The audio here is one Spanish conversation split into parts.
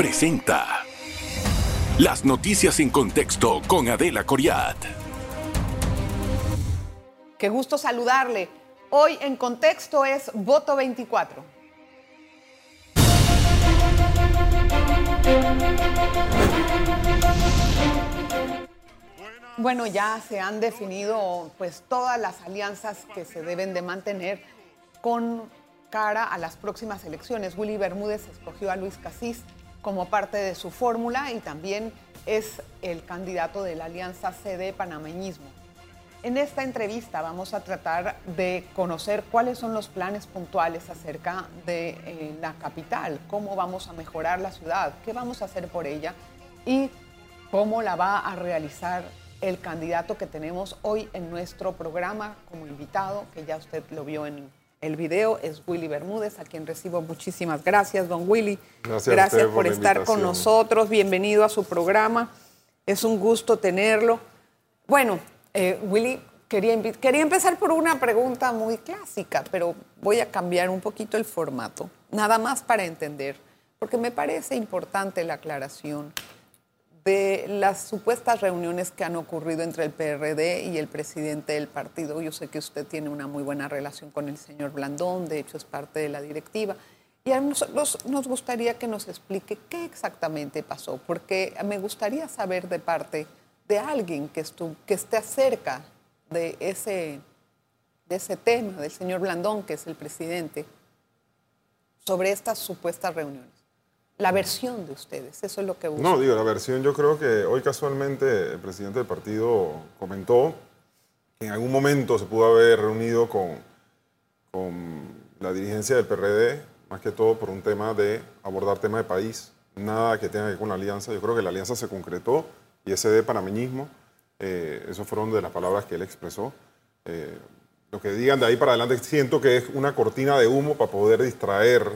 presenta Las noticias en contexto con Adela Coriat. Qué gusto saludarle. Hoy en contexto es voto 24. Bueno, ya se han definido pues todas las alianzas que se deben de mantener con cara a las próximas elecciones. Willy Bermúdez escogió a Luis Casís como parte de su fórmula y también es el candidato de la alianza CD Panameñismo. En esta entrevista vamos a tratar de conocer cuáles son los planes puntuales acerca de eh, la capital, cómo vamos a mejorar la ciudad, qué vamos a hacer por ella y cómo la va a realizar el candidato que tenemos hoy en nuestro programa como invitado, que ya usted lo vio en el video, es Willy Bermúdez, a quien recibo muchísimas gracias, don Willy. Gracias, por, estar con nosotros, bienvenido a su programa, es un gusto tenerlo. Bueno, eh, Willy, quería, quería empezar por una pregunta muy clásica, pero voy a cambiar un poquito el formato, nada más para entender, porque me parece importante la aclaración de las supuestas reuniones que han ocurrido entre el PRD y el presidente del partido. Yo sé que usted tiene una muy buena relación con el señor Blandón, de hecho es parte de la directiva. Y a nosotros nos gustaría que nos explique qué exactamente pasó, porque me gustaría saber de parte de alguien que, que esté acerca de ese, de ese tema, del señor Blandón, que es el presidente, sobre estas supuestas reuniones la versión de ustedes, eso es lo que busco. No, digo, la versión yo creo que hoy casualmente el presidente del partido comentó que en algún momento se pudo haber reunido con, con la dirigencia del PRD, más que todo por un tema de abordar tema de país, nada que tenga que ver con la alianza. Yo creo que la alianza se concretó y ese de panameñismo, eh, esas fueron de las palabras que él expresó. Eh, lo que digan de ahí para adelante siento que es una cortina de humo para poder distraer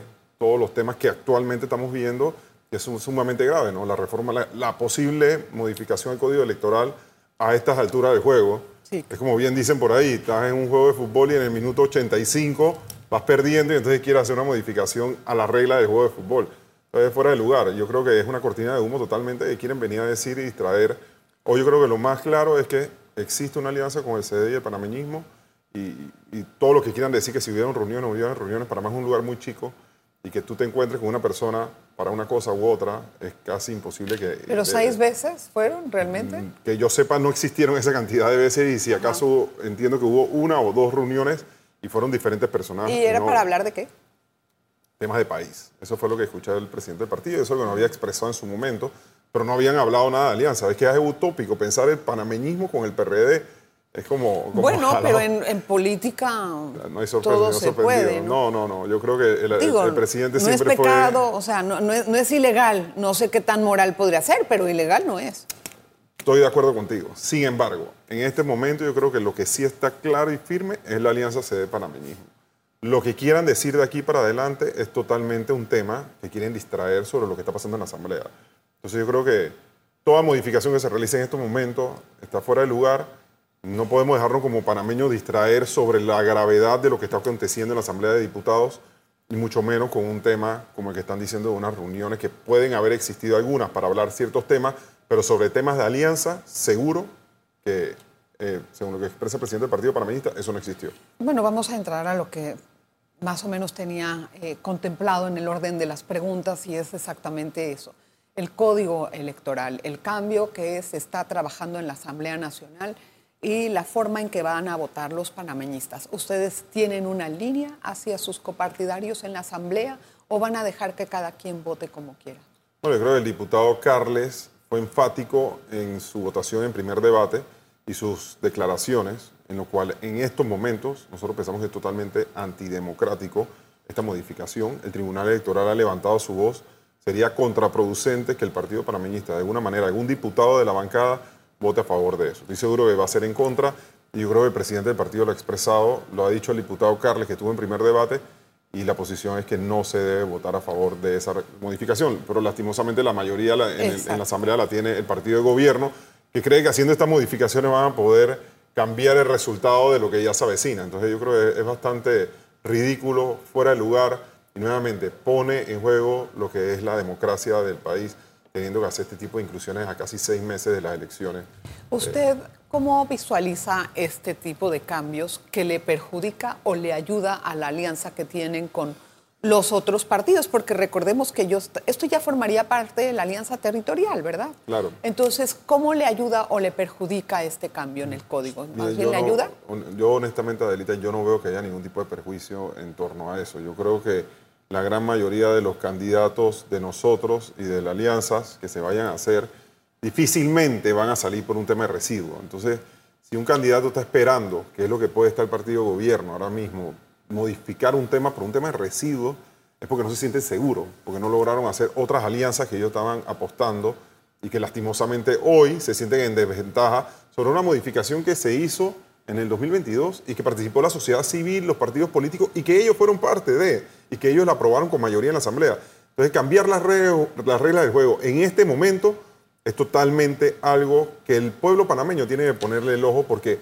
todos los temas que actualmente estamos viendo, que son sumamente graves, ¿no? La reforma, la, posible modificación del código electoral a estas alturas del juego. Es como bien dicen por ahí, estás en un juego de fútbol y en el minuto 85 vas perdiendo y entonces quieres hacer una modificación a la regla del juego de fútbol. Entonces, fuera de lugar. Yo creo que es una cortina de humo totalmente que quieren venir a decir y distraer. Hoy yo creo que lo más claro es que existe una alianza con el CD y el panameñismo y, y todo lo que quieran decir que si hubieran reuniones, hubieran reuniones, para más un lugar muy chico y que tú te encuentres con una persona para una cosa u otra, es casi imposible que... ¿Pero seis veces fueron realmente? Mm, que yo sepa, no existieron esa cantidad de veces y si acaso entiendo que hubo una o dos reuniones y fueron diferentes personajes. ¿Y era para hablar de qué? Temas de país. Eso fue lo que escuché del presidente del partido, eso que no había expresado en su momento, pero no habían hablado nada de alianza. Es que es utópico pensar el panameñismo con el PRD es como, bueno, pero en, política no hay todo se puede. ¿no? no, no, Yo creo que el, presidente siempre no es pecado, o sea, no, es, ilegal. No sé qué tan moral podría ser, pero ilegal no es. Estoy de acuerdo contigo. Sin embargo, en este momento yo creo que lo que sí está claro y firme es la alianza CD Panameñismo. Lo que quieran decir de aquí para adelante es totalmente un tema que quieren distraer sobre lo que está pasando en la Asamblea. Entonces yo creo que toda modificación que se realice en estos momentos está fuera de lugar no podemos dejarnos como panameños distraer sobre la gravedad de lo que está aconteciendo en la Asamblea de Diputados, y mucho menos con un tema como el que están diciendo de unas reuniones que pueden haber existido algunas para hablar ciertos temas, pero sobre temas de alianza, seguro que, eh, según lo que expresa el presidente del Partido Panameñista, eso no existió. Bueno, vamos a entrar a lo que más o menos tenía eh, contemplado en el orden de las preguntas y es exactamente eso. El código electoral, el cambio que se está trabajando en la Asamblea Nacional y la forma en que van a votar los panameñistas. ¿Ustedes tienen una línea hacia sus copartidarios en la Asamblea o van a dejar que cada quien vote como quiera? Bueno, yo creo que el diputado Carles fue enfático en su votación en primer debate y sus declaraciones, en lo cual en estos momentos nosotros pensamos que es totalmente antidemocrático esta modificación. El Tribunal Electoral ha levantado su voz. Sería contraproducente que el Partido Panameñista, de alguna manera, algún diputado de la bancada vote a favor de eso. Estoy seguro que va a ser en contra y yo creo que el presidente del partido lo ha expresado, lo ha dicho el diputado Carles que estuvo en primer debate y la posición es que no se debe votar a favor de esa modificación. Pero lastimosamente la mayoría en, la Asamblea la tiene el partido de gobierno que cree que haciendo estas modificaciones van a poder cambiar el resultado de lo que ya se avecina. Entonces yo creo que es bastante ridículo, fuera de lugar y nuevamente pone en juego lo que es la democracia del país, teniendo que hacer este tipo de inclusiones a casi seis meses de las elecciones. ¿Usted cómo visualiza este tipo de cambios que le perjudica o le ayuda a la alianza que tienen con los otros partidos, porque recordemos que ellos, esto ya formaría parte de la alianza territorial, ¿verdad? Claro. Entonces, ¿cómo le ayuda o le perjudica este cambio en el código? ¿Más bien le ayuda? Yo honestamente, Adelita, yo no veo que haya ningún tipo de perjuicio en torno a eso. Yo creo que la gran mayoría de los candidatos de nosotros y de las alianzas que se vayan a hacer, difícilmente van a salir por un tema de residuo. Entonces, si un candidato está esperando, que es lo que puede estar el partido gobierno ahora mismo, modificar un tema por un tema de residuos es porque no se sienten seguros, porque no lograron hacer otras alianzas que ellos estaban apostando y que lastimosamente hoy se sienten en desventaja sobre una modificación que se hizo en el 2022 y que participó la sociedad civil, los partidos políticos y que ellos fueron parte de y que ellos la aprobaron con mayoría en la Asamblea. Entonces cambiar las reglas, las reglas del juego en este momento es totalmente algo que el pueblo panameño tiene que ponerle el ojo porque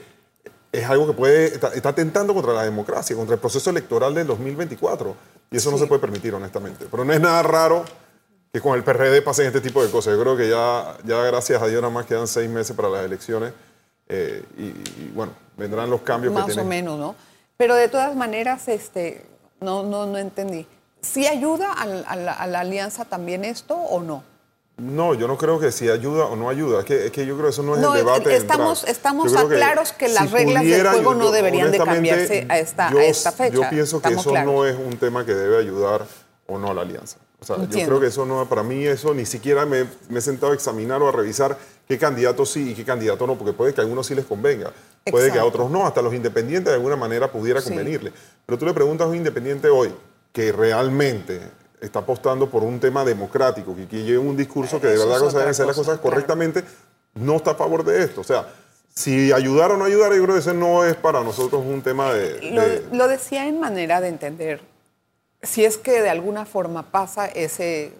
es algo que puede, está, está, tentando contra la democracia, contra el proceso electoral del 2024. Y eso no se puede permitir, honestamente. Pero no es nada raro que con el PRD pasen este tipo de cosas. Yo creo que ya, ya gracias a Dios, nada más quedan seis meses para las elecciones. Eh, y, bueno, vendrán los cambios más que o menos, ¿no? Pero de todas maneras, este, no, no, no entendí. ¿Sí ayuda a, a, la, a la alianza también esto o no? No, yo no creo que si ayuda o no ayuda. Es que, es que yo creo que eso no es no, el debate. Estamos, estamos a claros que, que las si reglas pudiera, del juego yo, no deberían de cambiarse a esta, yo, a esta fecha. Yo pienso que estamos eso claros. no es un tema que debe ayudar o no a la alianza. O sea, Entiendo. yo creo que eso no, para mí eso ni siquiera me, me, he sentado a examinar o a revisar qué candidato sí y qué candidato no, porque puede que a algunos sí les convenga, puede que a otros no, hasta los independientes de alguna manera pudiera sí. convenirle. Pero tú le preguntas a un independiente hoy que realmente está apostando por un tema democrático, que, que lleve un discurso que de verdad se deben hacer las cosas claro. correctamente, no está a favor de esto. O sea, si ayudar o no ayudar, yo creo que ese no es para nosotros un tema de... Lo, de... lo decía en manera de entender, si es que de alguna forma pasa ese,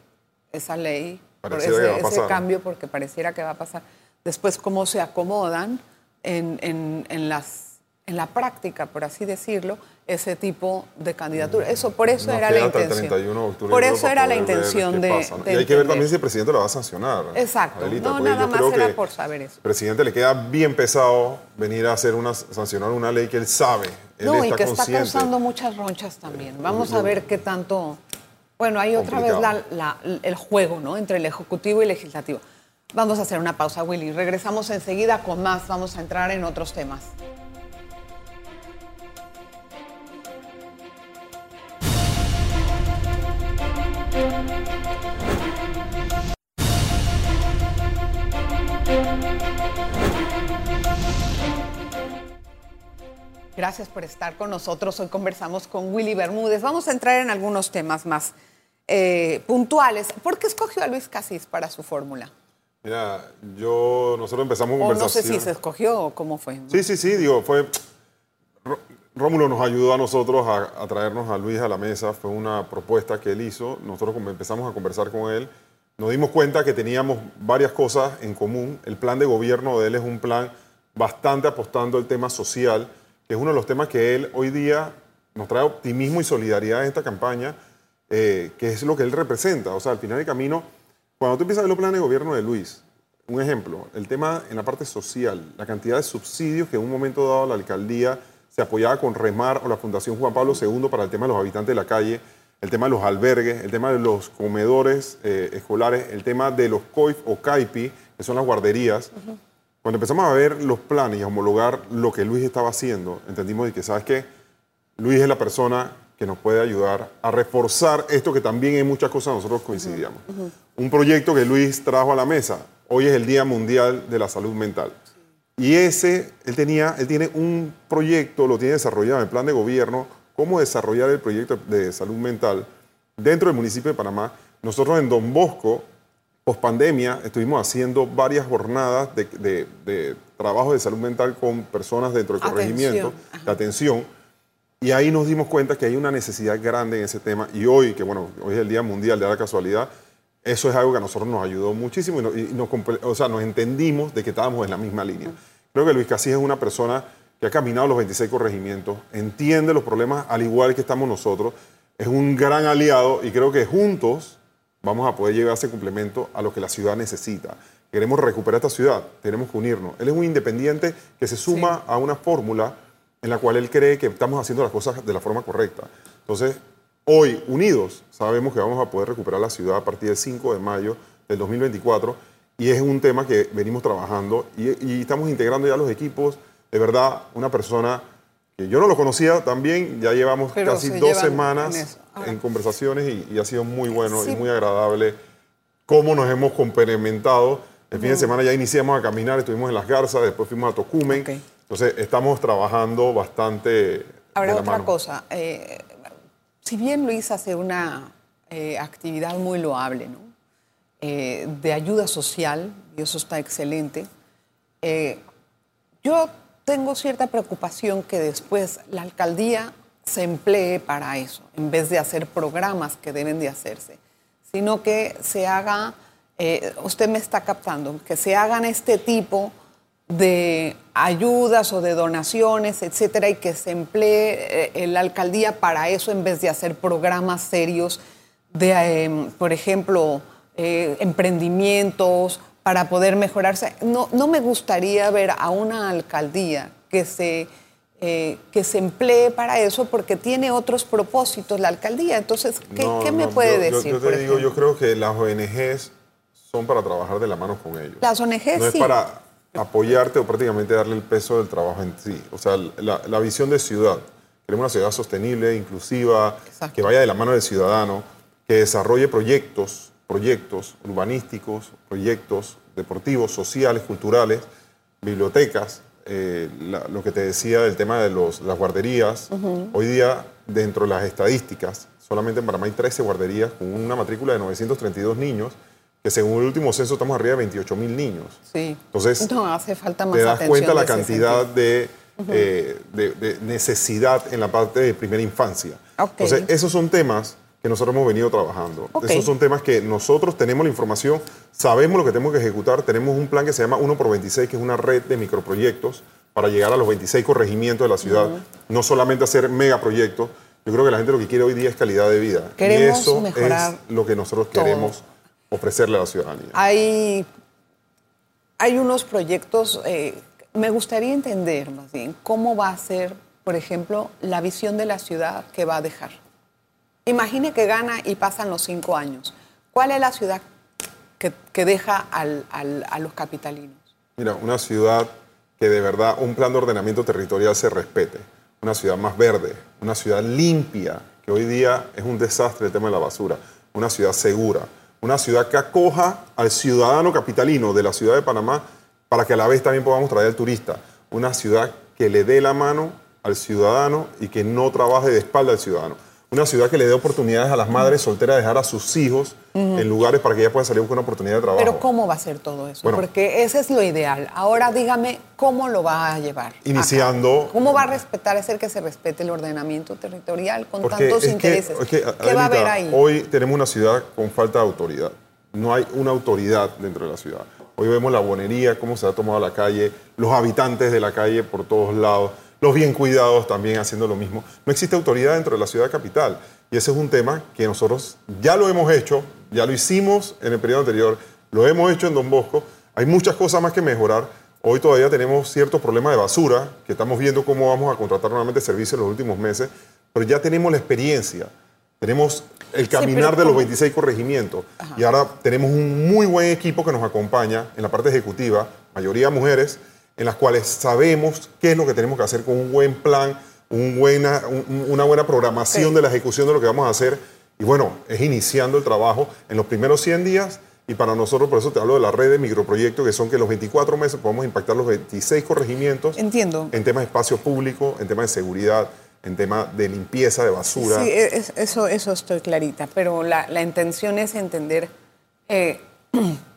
esa ley, por ese, ese, cambio, porque pareciera que va a pasar, después cómo se acomodan en, en, en las, en la práctica, por así decirlo, ese tipo de candidatura. Eso, por eso Nos era la intención. por eso era la intención de, pasa, ¿no? de, Y hay que ver también si el presidente lo va a sancionar. Exacto. Adelita, no, nada más era por saber eso. Al presidente le queda bien pesado venir a hacer una, sancionar una ley que él sabe. No, y que está causando muchas ronchas también. Vamos a ver qué tanto. Bueno, hay otra vez la, la, el juego, ¿no? Entre el Ejecutivo y el Legislativo. Vamos a hacer una pausa, Willy. Regresamos enseguida con más. Vamos a entrar en otros temas. Gracias por estar con nosotros. Hoy conversamos con Willy Bermúdez. Vamos a entrar en algunos temas más eh, puntuales. ¿Por qué escogió a Luis Casís para su fórmula? Mira, yo, nosotros empezamos o conversación. no sé si se escogió o cómo fue. Sí, sí, sí, digo, fue... Rómulo nos ayudó a nosotros a, a, traernos a Luis a la mesa, fue una propuesta que él hizo, nosotros empezamos a conversar con él, nos dimos cuenta que teníamos varias cosas en común, el plan de gobierno de él es un plan bastante apostando al tema social, es uno de los temas que él hoy día nos trae optimismo y solidaridad en esta campaña, eh, que es lo que él representa. O sea, al final del camino, cuando tú empiezas a ver los planes de gobierno de Luis, un ejemplo, el tema en la parte social, la cantidad de subsidios que en un momento dado la alcaldía se apoyaba con Remar o la Fundación Juan Pablo II para el tema de los habitantes de la calle, el tema de los albergues, el tema de los comedores eh, escolares, el tema de los COIF o CAIPI, que son las guarderías. Cuando empezamos a ver los planes y a homologar lo que Luis estaba haciendo, entendimos de que, ¿sabes qué? Luis es la persona que nos puede ayudar a reforzar esto que también en muchas cosas nosotros coincidíamos. Uh -huh. Un proyecto que Luis trajo a la mesa. Hoy es el Día Mundial de la Salud Mental. Y ese, él, tenía, él tiene un proyecto, lo tiene desarrollado en el plan de gobierno, cómo desarrollar el proyecto de salud mental dentro del municipio de Panamá. Nosotros en Don Bosco, post pandemia, estuvimos haciendo varias jornadas de, de, de trabajo de salud mental con personas dentro del corregimiento, de atención. Y ahí nos dimos cuenta que hay una necesidad grande en ese tema. Y hoy, que bueno, hoy es el Día Mundial de la Casualidad, eso es algo que a nosotros nos ayudó muchísimo y, nos, y nos, o sea, nos entendimos de que estábamos en la misma línea. Creo que Luis Casís es una persona que ha caminado los 26 corregimientos, entiende los problemas al igual que estamos nosotros. es un gran aliado y creo que juntos vamos a poder llevar ese complemento a lo que la ciudad necesita. Queremos recuperar esta ciudad, tenemos que unirnos. Él es un independiente que se suma a una fórmula en la cual él cree que estamos haciendo las cosas de la forma correcta. Entonces, hoy, unidos, sabemos que vamos a poder recuperar la ciudad a partir del 5 de mayo del 2024 y es un tema que venimos trabajando y, estamos integrando ya los equipos. De verdad, una persona yo no lo conocía también, ya llevamos casi dos semanas en, conversaciones y, ha sido muy bueno y muy agradable cómo nos hemos complementado. El fin de semana ya iniciamos a caminar, estuvimos en Las Garzas, después fuimos a Tocumen. Entonces, estamos trabajando bastante. Ahora, otra cosa. Eh, si bien Luis hace una eh, actividad muy loable, ¿no? Eh, de ayuda social, y eso está excelente, yo tengo cierta preocupación que después la alcaldía se emplee para eso, en vez de hacer programas que deben de hacerse, sino que se haga, usted me está captando, que se hagan este tipo de ayudas o de donaciones, etcétera, y que se emplee eh, la alcaldía para eso en vez de hacer programas serios de, em, por ejemplo, eh, emprendimientos para poder mejorarse. No, no me gustaría ver a una alcaldía que se, eh, que se emplee para eso porque tiene otros propósitos la alcaldía. Entonces, ¿qué, me puede decir? Yo, te digo, yo creo que las ONGs son para trabajar de la mano con ellos. Las ONGs no es para apoyarte o prácticamente darle el peso del trabajo en sí. O sea, la, visión de ciudad. Queremos una ciudad sostenible, inclusiva, que vaya de la mano del ciudadano, que desarrolle proyectos, proyectos urbanísticos, proyectos deportivos, sociales, culturales, bibliotecas, eh, lo que te decía del tema de los, las guarderías. Hoy día, dentro de las estadísticas, solamente en Panamá hay 13 guarderías con una matrícula de 932 niños que según el último censo estamos arriba de 28 mil niños. Sí. Entonces, no, hace falta más te das cuenta la cantidad de, eh, de, de, necesidad en la parte de primera infancia. Entonces, esos son temas que nosotros hemos venido trabajando. Esos son temas que nosotros tenemos la información, sabemos lo que tenemos que ejecutar, tenemos un plan que se llama 1 por 26, que es una red de microproyectos para llegar a los 26 corregimientos de la ciudad, no solamente hacer megaproyectos. Yo creo que la gente lo que quiere hoy día es calidad de vida. Queremos y eso mejorar es lo que nosotros queremos ofrecerle a la ciudadanía? Hay, hay unos proyectos, eh, me gustaría entender más bien cómo va a ser, por ejemplo, la visión de la ciudad que va a dejar. Imagine que gana y pasan los cinco años. ¿Cuál es la ciudad que, deja a los capitalinos? Mira, una ciudad que de verdad un plan de ordenamiento territorial se respete, una ciudad más verde, una ciudad limpia, que hoy día es un desastre el tema de la basura, una ciudad segura, una ciudad que acoja al ciudadano capitalino de la ciudad de Panamá para que a la vez también podamos traer al turista. Una ciudad que le dé la mano al ciudadano y que no trabaje de espalda al ciudadano. Una ciudad que le dé oportunidades a las madres solteras de dejar a sus hijos en lugares para que ellas puedan salir con una oportunidad de trabajo. Pero ¿cómo va a ser todo eso? Porque ese es lo ideal. Ahora dígame cómo lo va a llevar. Iniciando. ¿Cómo va a respetar, hacer que se respete el ordenamiento territorial con tantos intereses? ¿Qué va a haber ahí? Hoy tenemos una ciudad con falta de autoridad. No hay una autoridad dentro de la ciudad. Hoy vemos la bonería, cómo se ha tomado la calle, los habitantes de la calle por todos lados los bien cuidados también haciendo lo mismo. No existe autoridad dentro de la ciudad capital. Y ese es un tema que nosotros ya lo hemos hecho, ya lo hicimos en el periodo anterior, lo hemos hecho en Don Bosco. Hay muchas cosas más que mejorar. Hoy todavía tenemos ciertos problemas de basura, que estamos viendo cómo vamos a contratar nuevamente servicios en los últimos meses, pero ya tenemos la experiencia, tenemos el caminar de los 26 corregimientos y ahora tenemos un muy buen equipo que nos acompaña en la parte ejecutiva, mayoría mujeres, en las cuales sabemos qué es lo que tenemos que hacer con un buen plan, un buena, una buena programación de la ejecución de lo que vamos a hacer. Y bueno, es iniciando el trabajo en los primeros 100 días y para nosotros, por eso te hablo de la red de microproyectos, que son que los 24 meses podemos impactar los 26 corregimientos. Entiendo. En temas de espacio público, en temas de seguridad, en temas de limpieza, de basura. Sí, eso, eso estoy clarita, pero la, la intención es entender eh,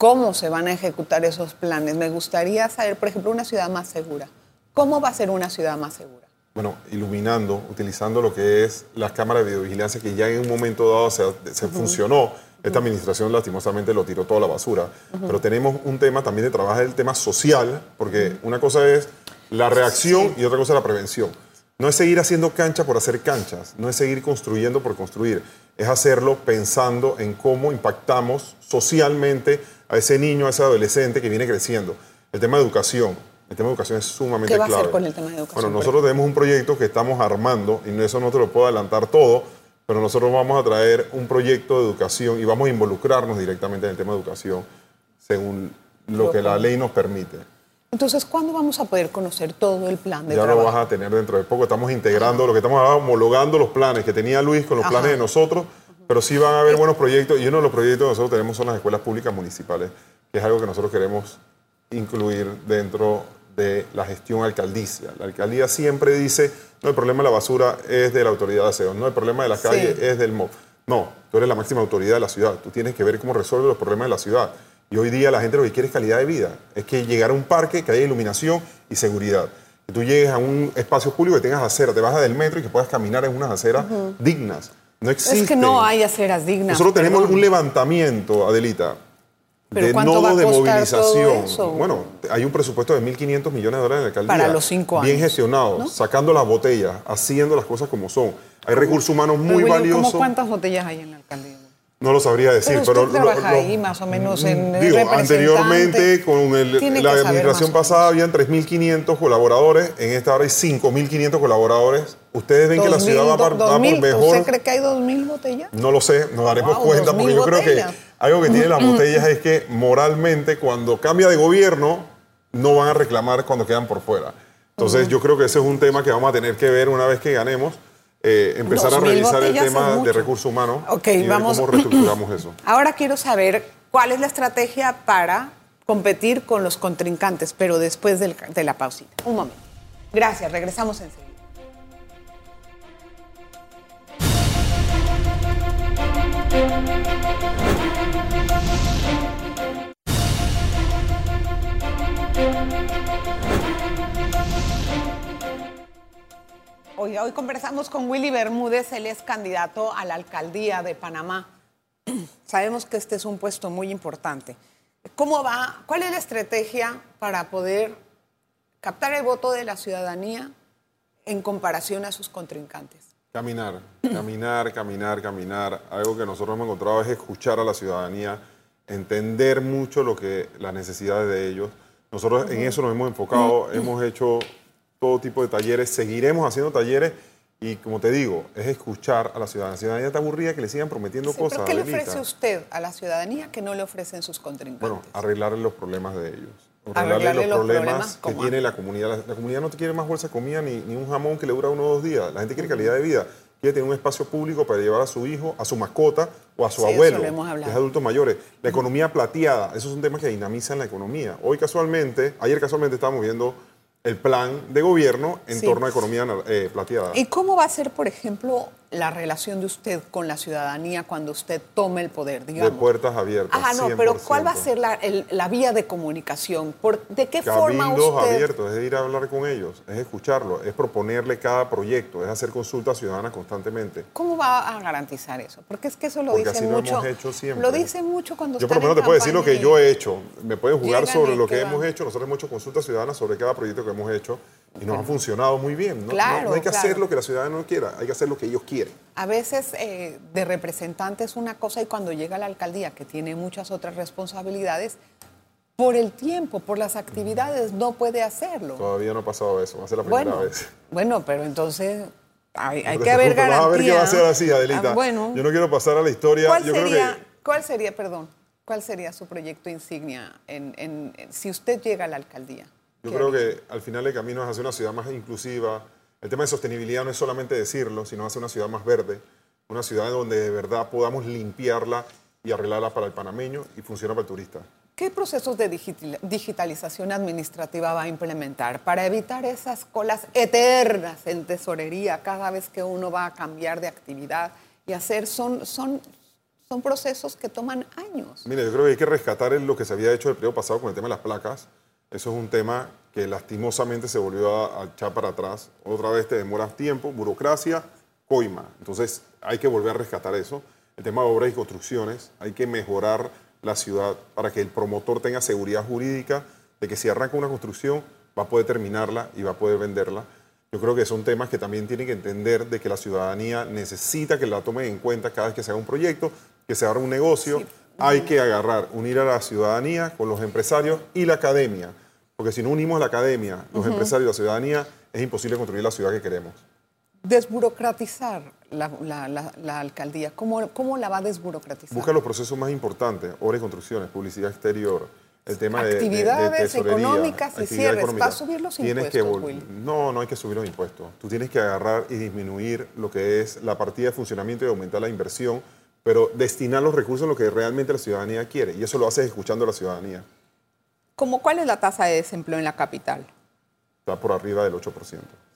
cómo se van a ejecutar esos planes. Me gustaría saber, por ejemplo, una ciudad más segura. ¿Cómo va a ser una ciudad más segura? Bueno, iluminando, utilizando lo que es las cámaras de videovigilancia que ya en un momento dado se, funcionó. Esta administración lastimosamente lo tiró toda la basura. Pero tenemos un tema también de trabajar el tema social, porque una cosa es la reacción y otra cosa es la prevención. no es seguir haciendo cancha por hacer canchas, no es seguir construyendo por construir, es hacerlo pensando en cómo impactamos socialmente a ese niño, a ese adolescente que viene creciendo. El tema de educación, el tema de educación es sumamente ¿Qué va a clave. hacer con el tema de educación? Bueno, nosotros tenemos un proyecto que estamos armando y eso no te lo puedo adelantar todo, pero nosotros vamos a traer un proyecto de educación y vamos a involucrarnos directamente en el tema de educación según lo que la ley nos permite. Entonces, ¿cuándo vamos a poder conocer todo el plan de Ya trabajo? lo vas a tener dentro de poco. Estamos integrando, lo que estamos homologando los planes que tenía Luis con los Ajá. planes de nosotros, pero sí van a haber buenos proyectos y uno de los proyectos que nosotros tenemos son las escuelas públicas municipales, que es algo que nosotros queremos incluir dentro de la gestión alcaldicia. La alcaldía siempre dice, no, el problema de la basura es de la autoridad de aseo, no, el problema de la Sí. calle es del MOB. No, tú eres la máxima autoridad de la ciudad, tú tienes que ver cómo resuelve los problemas de la ciudad. Y hoy día la gente lo que quiere es calidad de vida, es que llegar a un parque, que haya iluminación y seguridad. Que tú llegues a un espacio público que tengas acera, te bajas del metro y que puedas caminar en unas aceras dignas. No existe. Es que no hay aceras dignas. Nosotros tenemos perdón. un levantamiento, Adelita, ¿Pero de nodos de movilización. eso? Bueno, hay un presupuesto de 1.500 millones de dólares en la alcaldía. Para los cinco Bien años, gestionado, ¿no? sacando las botellas, haciendo las cosas como son. Hay recursos humanos muy William, valiosos. ¿cómo cuántas botellas hay en la alcaldía? No lo sabría decir, Pero pero... usted lo- trabaja lo- ahí más o menos en Digo, representante. anteriormente con el- la administración pasada habían 3.500 colaboradores, en esta hora hay 5.500 colaboradores. Ustedes ven que la ciudad mil, va, do- va mil. por mejor... ¿Usted cree que hay dos mil botellas? No lo sé, nos daremos Wow, cuenta, porque yo creo que algo que tienen las botellas es que moralmente cuando cambia de gobierno no van a reclamar cuando quedan por fuera. Entonces yo creo que ese es un tema que vamos a tener que ver una vez que ganemos, eh, empezar a revisar el tema de recursos humanos Ok, y vamos- cómo reestructuramos eso. Ahora quiero saber cuál es la estrategia para competir con los contrincantes, pero después del- de la pausita. Un momento. Gracias, regresamos enseguida. Hoy conversamos con Willy Bermúdez, él es candidato a la alcaldía de Panamá. Sabemos que este es un puesto muy importante. ¿Cómo va? ¿Cuál es la estrategia para poder captar el voto de la ciudadanía en comparación a sus contrincantes? Caminar, caminar, caminar, caminar. Algo que nosotros hemos encontrado es escuchar a la ciudadanía, entender mucho lo que las necesidades de ellos. Nosotros en eso nos hemos enfocado, hemos hecho todo tipo de talleres, seguiremos haciendo talleres y como te digo, es escuchar a la ciudadanía. La ciudadanía está aburrida que le sigan prometiendo Sí, cosas. ¿Pero qué le ofrece usted a la ciudadanía que no le ofrecen sus contrincantes? Bueno, arreglarle los problemas de ellos. Arreglarle los problemas, que tiene la comunidad. La, la comunidad no quiere más bolsa de comida ni, ni un jamón que le dura uno o dos días. La gente quiere calidad de vida. Quiere tener un espacio público para llevar a su hijo, a su mascota o a su Sí, eso abuelo, lo hemos que es adultos mayores. La economía plateada, esos son temas que dinamizan la economía. Hoy casualmente, ayer casualmente estábamos viendo el plan de gobierno en Sí. torno a economía eh, plateada. ¿Y cómo va a ser, por ejemplo, la relación de usted con la ciudadanía cuando usted tome el poder, de digamos? puertas abiertas. Ajá, no, pero ¿cuál va a 100%. ser la, el- la vía de comunicación? ¿Por, ¿De qué forma usted...? abiertos, es ir a hablar con ellos, es escucharlos, es proponerle cada proyecto, es hacer consultas ciudadanas constantemente. ¿Cómo va a garantizar eso? Porque es que eso lo Porque dicen así lo mucho. hemos hecho siempre. Lo dicen mucho cuando Yo por lo menos en te puedo decir lo que yo he hecho. Me pueden jugar sobre lo que hemos hecho. Nosotros hemos hecho consultas ciudadanas sobre cada proyecto que hemos hecho y nos ha funcionado muy bien. No, Claro, no hay que claro. hacer lo que la ciudadanía no quiera, hay que hacer lo que ellos quieren. A veces eh, de representante es una cosa y cuando llega a la alcaldía, que tiene muchas otras responsabilidades, por el tiempo, por las actividades, no puede hacerlo. Todavía no ha pasado eso, va a ser la primera Bueno, vez. bueno, pero entonces hay, que haber garantía. Vas a ver qué va a ser así, Adelita. Ah, bueno, Yo no quiero pasar a la historia. ¿cuál yo sería, creo que cuál sería, perdón, cuál sería su proyecto insignia en, en- en- si usted llega a la alcaldía? Yo ¿Qué creo que al final el camino es hacer una ciudad más inclusiva. El tema de sostenibilidad no es solamente decirlo, sino hacer una ciudad más verde, una ciudad donde de verdad podamos limpiarla y arreglarla para el panameño y funciona para el turista. ¿Qué procesos de digital- digitalización administrativa va a implementar para evitar esas colas eternas en tesorería cada vez que uno va a cambiar de actividad y hacer? Son, son, son procesos que toman años. Mire, yo creo que hay que rescatar lo que se había hecho el periodo pasado con el tema de las placas. Eso es un tema que lastimosamente se volvió a, a echar para atrás. Otra vez te demoras tiempo, burocracia, coima. Entonces hay que volver a rescatar eso. El tema de obras y construcciones, hay que mejorar la ciudad para que el promotor tenga seguridad jurídica de que si arranca una construcción va a poder terminarla y va a poder venderla. Yo creo que son temas que también tienen que entender de que la ciudadanía necesita que la tomen en cuenta cada vez que se haga un proyecto, que se abra un negocio. Hay que agarrar, unir a la ciudadanía con los empresarios y la academia. Porque si no unimos la academia, los empresarios y la ciudadanía, es imposible construir la ciudad que queremos. Desburocratizar la, la- la- la alcaldía, ¿Cómo, ¿cómo la va a desburocratizar? Busca los procesos más importantes, obras y construcciones, publicidad exterior, el tema de- de, de, Actividades económicas y actividad cierres. económica. Va a subir los Tienes que impuestos, Will. No, no hay que subir los impuestos. Tú tienes que agarrar y disminuir lo que es la partida de funcionamiento y aumentar la inversión, pero destinar los recursos a lo que realmente la ciudadanía quiere. Y eso lo haces escuchando a la ciudadanía. ¿Cómo, ¿Cuál es la tasa de desempleo en la capital? Está por arriba del 8%,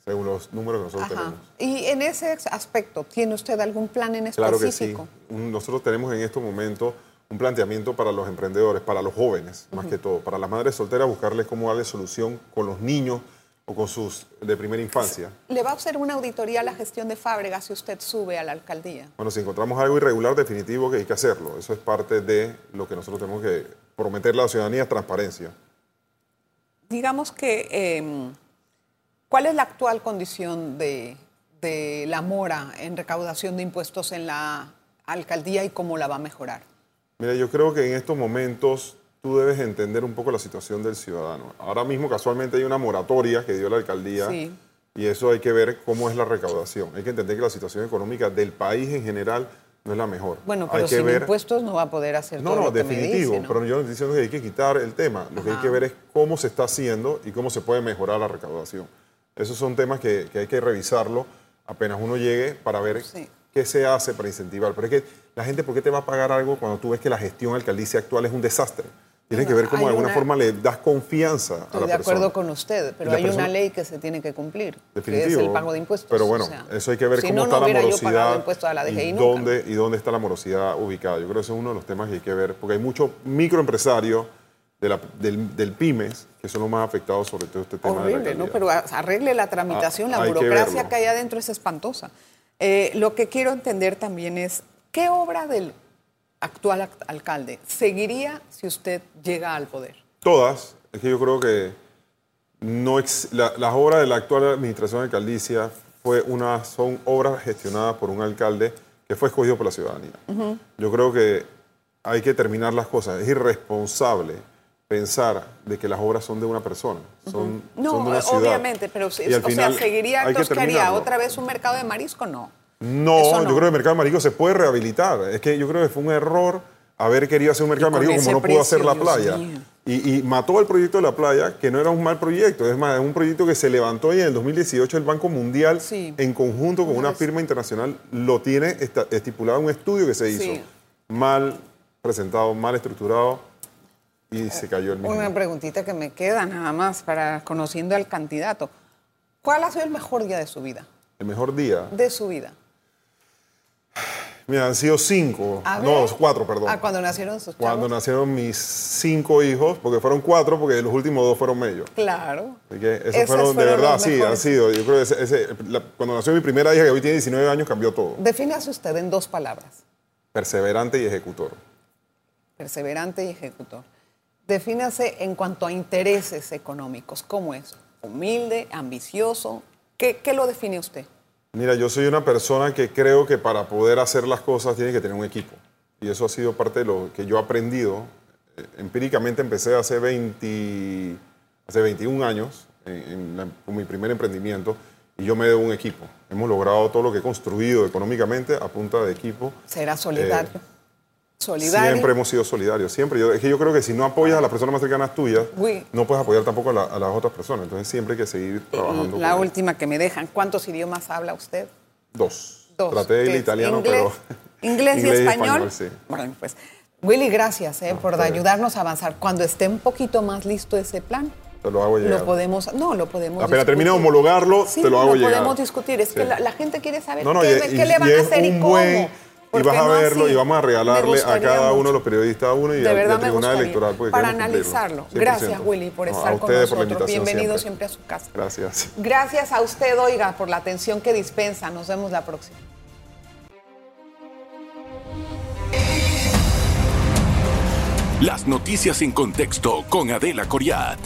según los números que nosotros Ajá. tenemos. Y en ese aspecto, ¿tiene usted algún plan en Claro que sí. específico? Nosotros tenemos en estos momentos un planteamiento para los emprendedores, para los jóvenes, más que todo, para las madres solteras, buscarles cómo darle solución con los niños o con sus de primera infancia. ¿Le va a hacer una auditoría a la gestión de Fábregas si usted sube a la alcaldía? Bueno, si encontramos algo irregular, definitivo que hay que hacerlo. Eso es parte de lo que nosotros tenemos que prometerle a la ciudadanía, transparencia. Digamos que, eh, ¿cuál es la actual condición de, de la mora en recaudación de impuestos en la alcaldía y cómo la va a mejorar? Mira, yo creo que en estos momentos tú debes entender un poco la situación del ciudadano. Ahora mismo casualmente hay una moratoria que dio la alcaldía Sí. y eso hay que ver cómo es la recaudación. Hay que entender que la situación económica del país en general no es la mejor. Bueno, Hay pero que sin ver- impuestos no va a poder hacer No, todo no, lo que me definitivo, dice, ¿no? pero yo no estoy diciendo que hay que quitar el tema. Lo que hay que ver es cómo se está haciendo y cómo se puede mejorar la recaudación. Esos son temas que, que hay que revisarlo apenas uno llegue para ver Sí. qué se hace para incentivar. Pero es que la gente, ¿por qué te va a pagar algo cuando tú ves que la gestión alcaldicia actual es un desastre? Tienes que ver cómo hay de alguna una- forma le das confianza a Estoy la de acuerdo persona. con usted, pero hay persona- una ley que se tiene que cumplir, Definitivo. que es el pago de impuestos. Pero bueno, o sea, eso hay que ver si cómo no, está no la yo morosidad a la DGI y, nunca. dónde, y dónde está la morosidad ubicada. Yo creo que ese es uno de los temas que hay que ver, porque hay muchos microempresarios de la- del, del pymes que son los más afectados sobre todo este tema de la Horrible, ¿no? Pero arregle la tramitación, Ah, la que burocracia que hay adentro es espantosa. Eh, lo que quiero entender también es, ¿qué obra del actual act- alcalde seguiría si usted llega al poder? Todas, es que yo creo que no ex- la- las obras de la actual administración de alcaldicia fue una, son obras gestionadas por un alcalde que fue escogido por la ciudadanía. Yo creo que hay que terminar las cosas. Es irresponsable pensar de que las obras son de una persona, son, No, son de una ciudad. obviamente, pero al o final sea, seguiría. ¿Otra vez un mercado de marisco? No. No, yo creo que el mercado de marisco se puede rehabilitar. Es que yo creo que fue un error haber querido hacer un mercado marisco como no pudo hacer la playa. Y, y mató el proyecto de la playa, que no era un mal proyecto. Es más, es un proyecto que se levantó y en el 2018 el Banco Mundial, Sí. en conjunto con una firma internacional, lo tiene estipulado en un estudio que se hizo. Sí. Mal presentado, mal estructurado y se cayó el mismo. Una preguntita que me queda nada más para conociendo al candidato. ¿Cuál ha sido el mejor día de su vida? El mejor día. De su vida. Mira, han sido cinco, A no, ver. cuatro, perdón. Ah, cuando nacieron sus Cuando chavos. nacieron mis cinco hijos, porque fueron cuatro, porque los últimos dos fueron ellos. Claro. Así que esos Esos fueron, de fueron verdad, sí, han sido. Yo creo que ese- ese- la- cuando nació mi primera hija, que hoy tiene 19 años, cambió todo. Defínase usted en dos palabras. Perseverante y ejecutor. perseverante y ejecutor. Defínase en cuanto a intereses económicos. ¿Cómo es? Humilde, ambicioso. ¿Qué, qué lo define usted? Mira, yo soy una persona que creo que para poder hacer las cosas tiene que tener un equipo. Y eso ha sido parte de lo que yo he aprendido. Eh, Empíricamente empecé hace, 20, hace 21 años en, en la- con mi primer emprendimiento y yo me debo un equipo. Hemos logrado todo lo que he construido económicamente a punta de equipo. Será solidario. Solidario. Eh, Siempre hemos sido solidarios, siempre. Yo, es que yo creo que si no apoyas a las personas más cercanas tuyas, Uy. no puedes apoyar tampoco a, la- a las otras personas. Entonces siempre hay que seguir trabajando. La última que me dejan. ¿Cuántos idiomas habla usted? Dos. Dos. Traté el italiano, ¿Inglés? pero... ¿Inglés, y español? sí. Bueno, pues, Willy, gracias eh, por ayudarnos a avanzar. Cuando esté un poquito más listo ese plan, Te lo hago llegar. lo podemos, no, lo podemos Apenas termine de homologarlo, Sí, te lo hago lo llegar. podemos discutir. Es que la, la gente quiere saber No, no, qué, y- qué y- le van a hacer y cómo. buen- Y ¿Por vas a no verlo así? y vamos a regalarle a cada uno de los periodistas uno y, De al- y verdad al Tribunal. Electoral. porque Para analizarlo. 100%. Gracias, Willy, por No, estar a con ustedes por la nosotros. Bienvenido siempre. siempre a su casa. Gracias. Gracias a usted, oiga, por la atención que dispensa. Nos vemos la próxima. Las noticias en contexto con Adela Coriat.